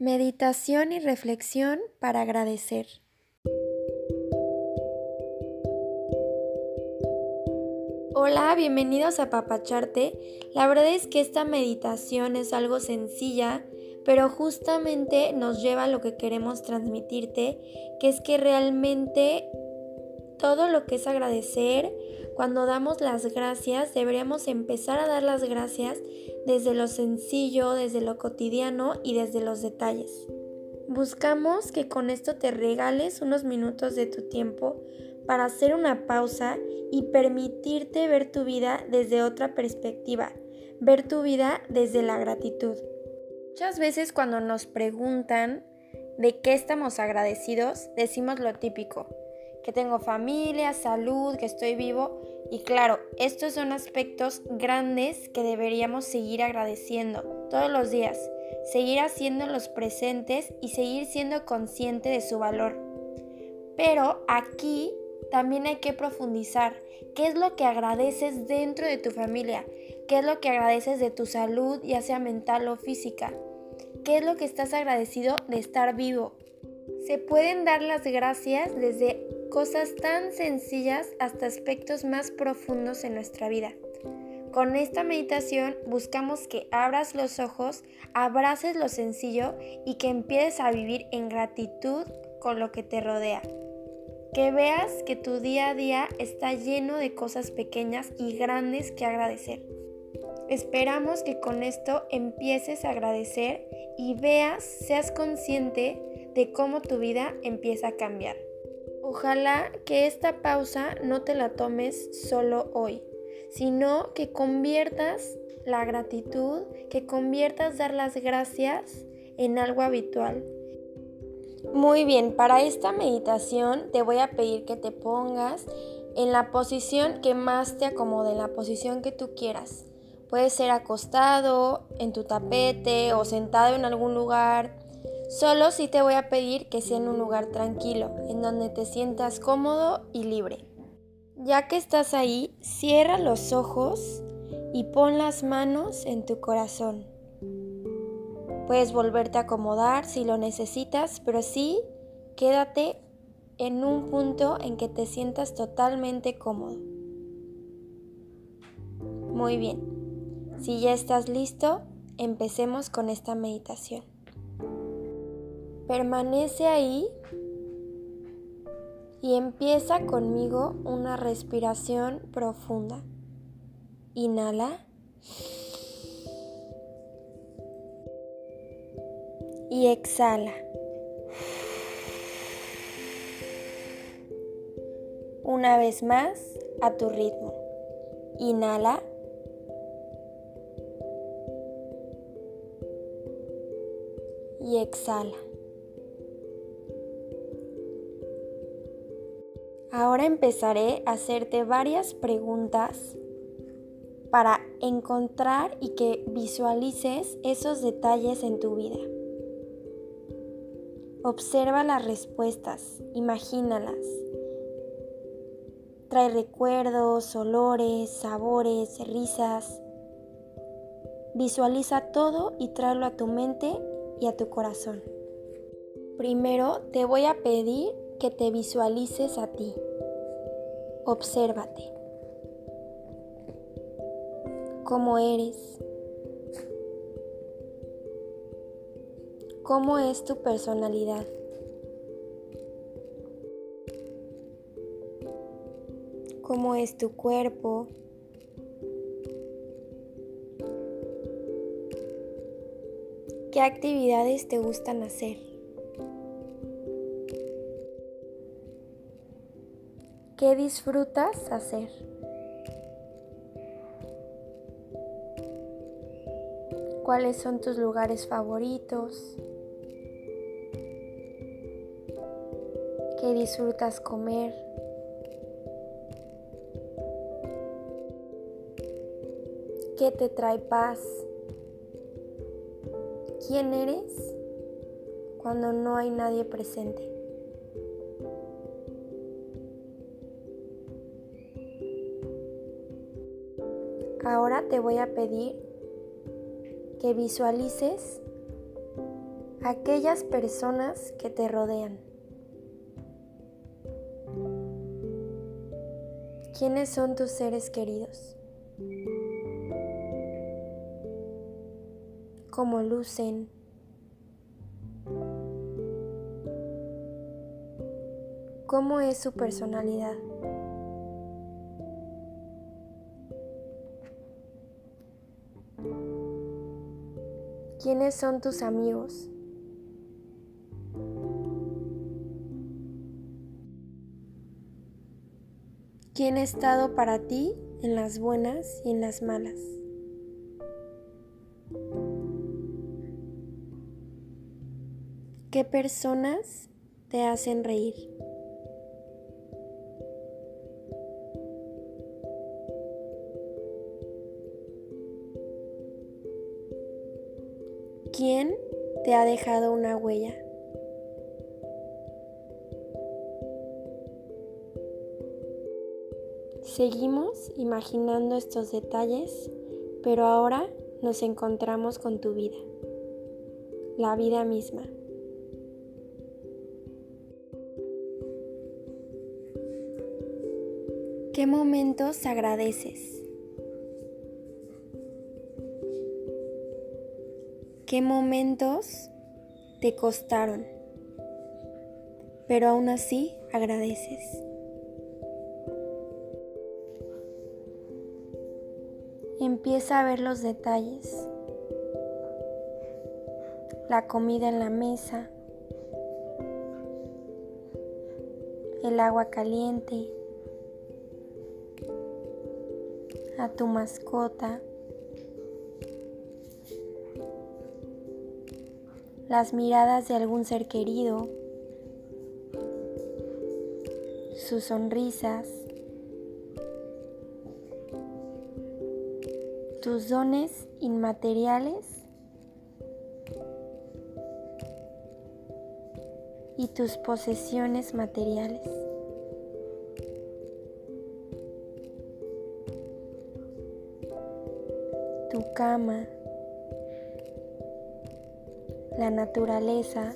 Meditación y reflexión para agradecer. Hola, bienvenidos a Papacharte. La verdad es que esta meditación es algo sencilla, pero justamente nos lleva a lo que queremos transmitirte, que es que realmente todo lo que es agradecer, cuando damos las gracias, deberíamos empezar a dar las gracias desde lo sencillo, desde lo cotidiano y desde los detalles. Buscamos que con esto te regales unos minutos de tu tiempo para hacer una pausa y permitirte ver tu vida desde otra perspectiva, ver tu vida desde la gratitud. Muchas veces cuando nos preguntan de qué estamos agradecidos, decimos lo típico, que tengo familia, salud, que estoy vivo. Y claro, estos son aspectos grandes que deberíamos seguir agradeciendo todos los días, seguir haciéndolos presentes y seguir siendo consciente de su valor. Pero aquí también hay que profundizar. ¿Qué es lo que agradeces dentro de tu familia? ¿Qué es lo que agradeces de tu salud, ya sea mental o física? ¿Qué es lo que estás agradecido de estar vivo? Se pueden dar las gracias desde cosas tan sencillas hasta aspectos más profundos en nuestra vida. Con esta meditación buscamos que abras los ojos, abraces lo sencillo y que empieces a vivir en gratitud con lo que te rodea. Que veas que tu día a día está lleno de cosas pequeñas y grandes que agradecer. Esperamos que con esto empieces a agradecer y veas, seas consciente de cómo tu vida empieza a cambiar. Ojalá que esta pausa no te la tomes solo hoy, sino que conviertas la gratitud, que conviertas dar las gracias en algo habitual. Muy bien, para esta meditación te voy a pedir que te pongas en la posición que más te acomode, en la posición que tú quieras. Puede ser acostado, en tu tapete o sentado en algún lugar Solo sí te voy a pedir que sea en un lugar tranquilo, en donde te sientas cómodo y libre. Ya que estás ahí, cierra los ojos y pon las manos en tu corazón. Puedes volverte a acomodar si lo necesitas, pero sí quédate en un punto en que te sientas totalmente cómodo. Muy bien, si ya estás listo, empecemos con esta meditación. Permanece ahí y empieza conmigo una respiración profunda. Inhala. Y exhala. Una vez más a tu ritmo. Inhala. Y exhala. Ahora empezaré a hacerte varias preguntas para encontrar y que visualices esos detalles en tu vida. Observa las respuestas, imagínalas. Trae recuerdos, olores, sabores, risas. Visualiza todo y tráelo a tu mente y a tu corazón. Primero te voy a pedir que te visualices a ti. Obsérvate. ¿Cómo eres? ¿Cómo es tu personalidad? ¿Cómo es tu cuerpo? ¿Qué actividades te gustan hacer? ¿Qué disfrutas hacer? ¿Cuáles son tus lugares favoritos? ¿Qué disfrutas comer? ¿Qué te trae paz? ¿Quién eres cuando no hay nadie presente? Ahora te voy a pedir que visualices aquellas personas que te rodean. ¿Quiénes son tus seres queridos? ¿Cómo lucen? ¿Cómo es su personalidad? ¿Quiénes son tus amigos? ¿Quién ha estado para ti en las buenas y en las malas? ¿Qué personas te hacen reír? ¿Quién te ha dejado una huella? Seguimos imaginando estos detalles, pero ahora nos encontramos con tu vida, la vida misma. ¿Qué momentos agradeces? ¿Qué momentos te costaron? Pero aún así agradeces. Empieza a ver los detalles. La comida en la mesa. El agua caliente. A tu mascota. Las miradas de algún ser querido, sus sonrisas, tus dones inmateriales y tus posesiones materiales. Tu cama, la naturaleza.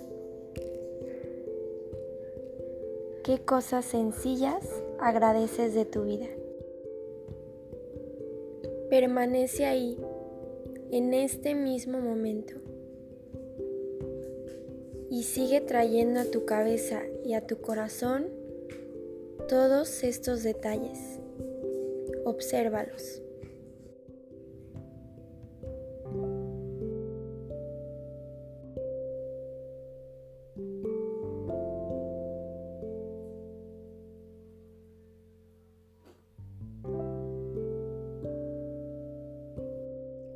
¿Qué cosas sencillas agradeces de tu vida? Permanece ahí, en este mismo momento, y sigue trayendo a tu cabeza y a tu corazón todos estos detalles. Obsérvalos.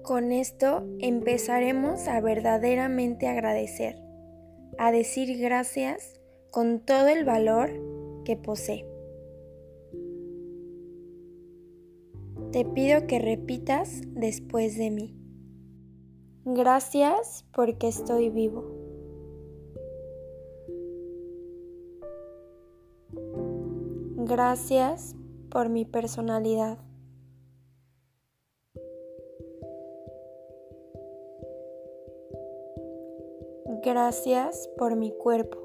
Con esto empezaremos a verdaderamente agradecer, a decir gracias con todo el valor que posee. Te pido que repitas después de mí. Gracias porque estoy vivo. Gracias por mi personalidad. Gracias por mi cuerpo.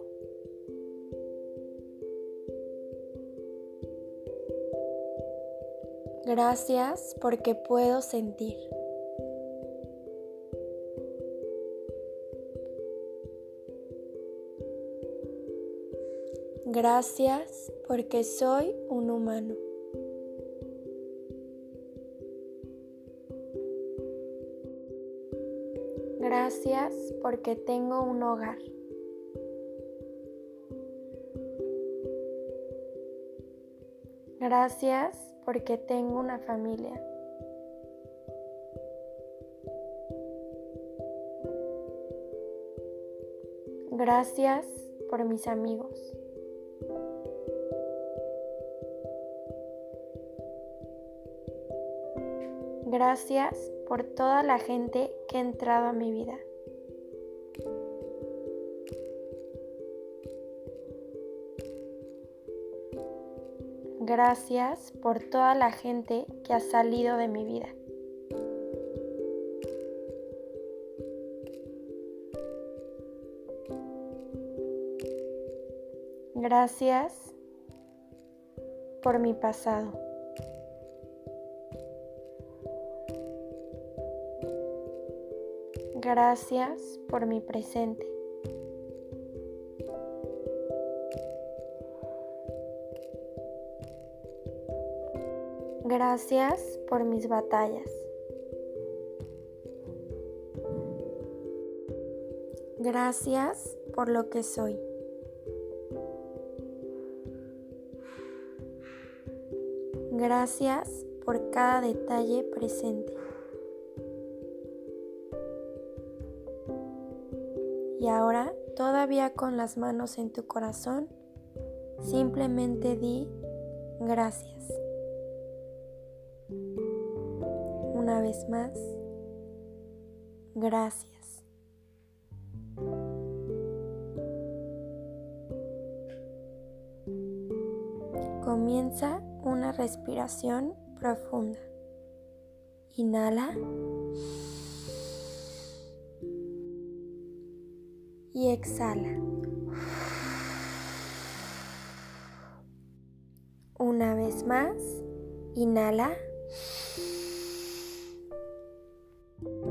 Gracias porque puedo sentir. Gracias porque soy un humano. Gracias porque tengo un hogar. Gracias porque tengo una familia. Gracias por mis amigos. Gracias por toda la gente que ha entrado a mi vida. Gracias por toda la gente que ha salido de mi vida. Gracias por mi pasado. Gracias por mi presente. Gracias por mis batallas. Gracias por lo que soy. Gracias por cada detalle presente. Y ahora, todavía con las manos en tu corazón, simplemente di gracias. Una vez más, gracias. Comienza una respiración profunda. Inhala. Y exhala. Una vez más, inhala.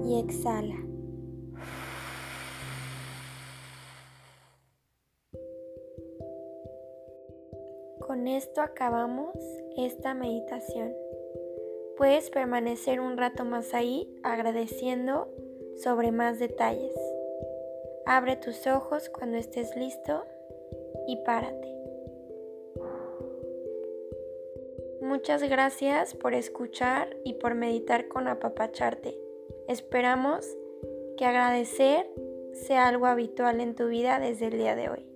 Y exhala. Con esto acabamos esta meditación. Puedes permanecer un rato más ahí agradeciendo sobre más detalles. Abre tus ojos cuando estés listo y párate. Muchas gracias por escuchar y por meditar con apapacharte. Esperamos que agradecer sea algo habitual en tu vida desde el día de hoy.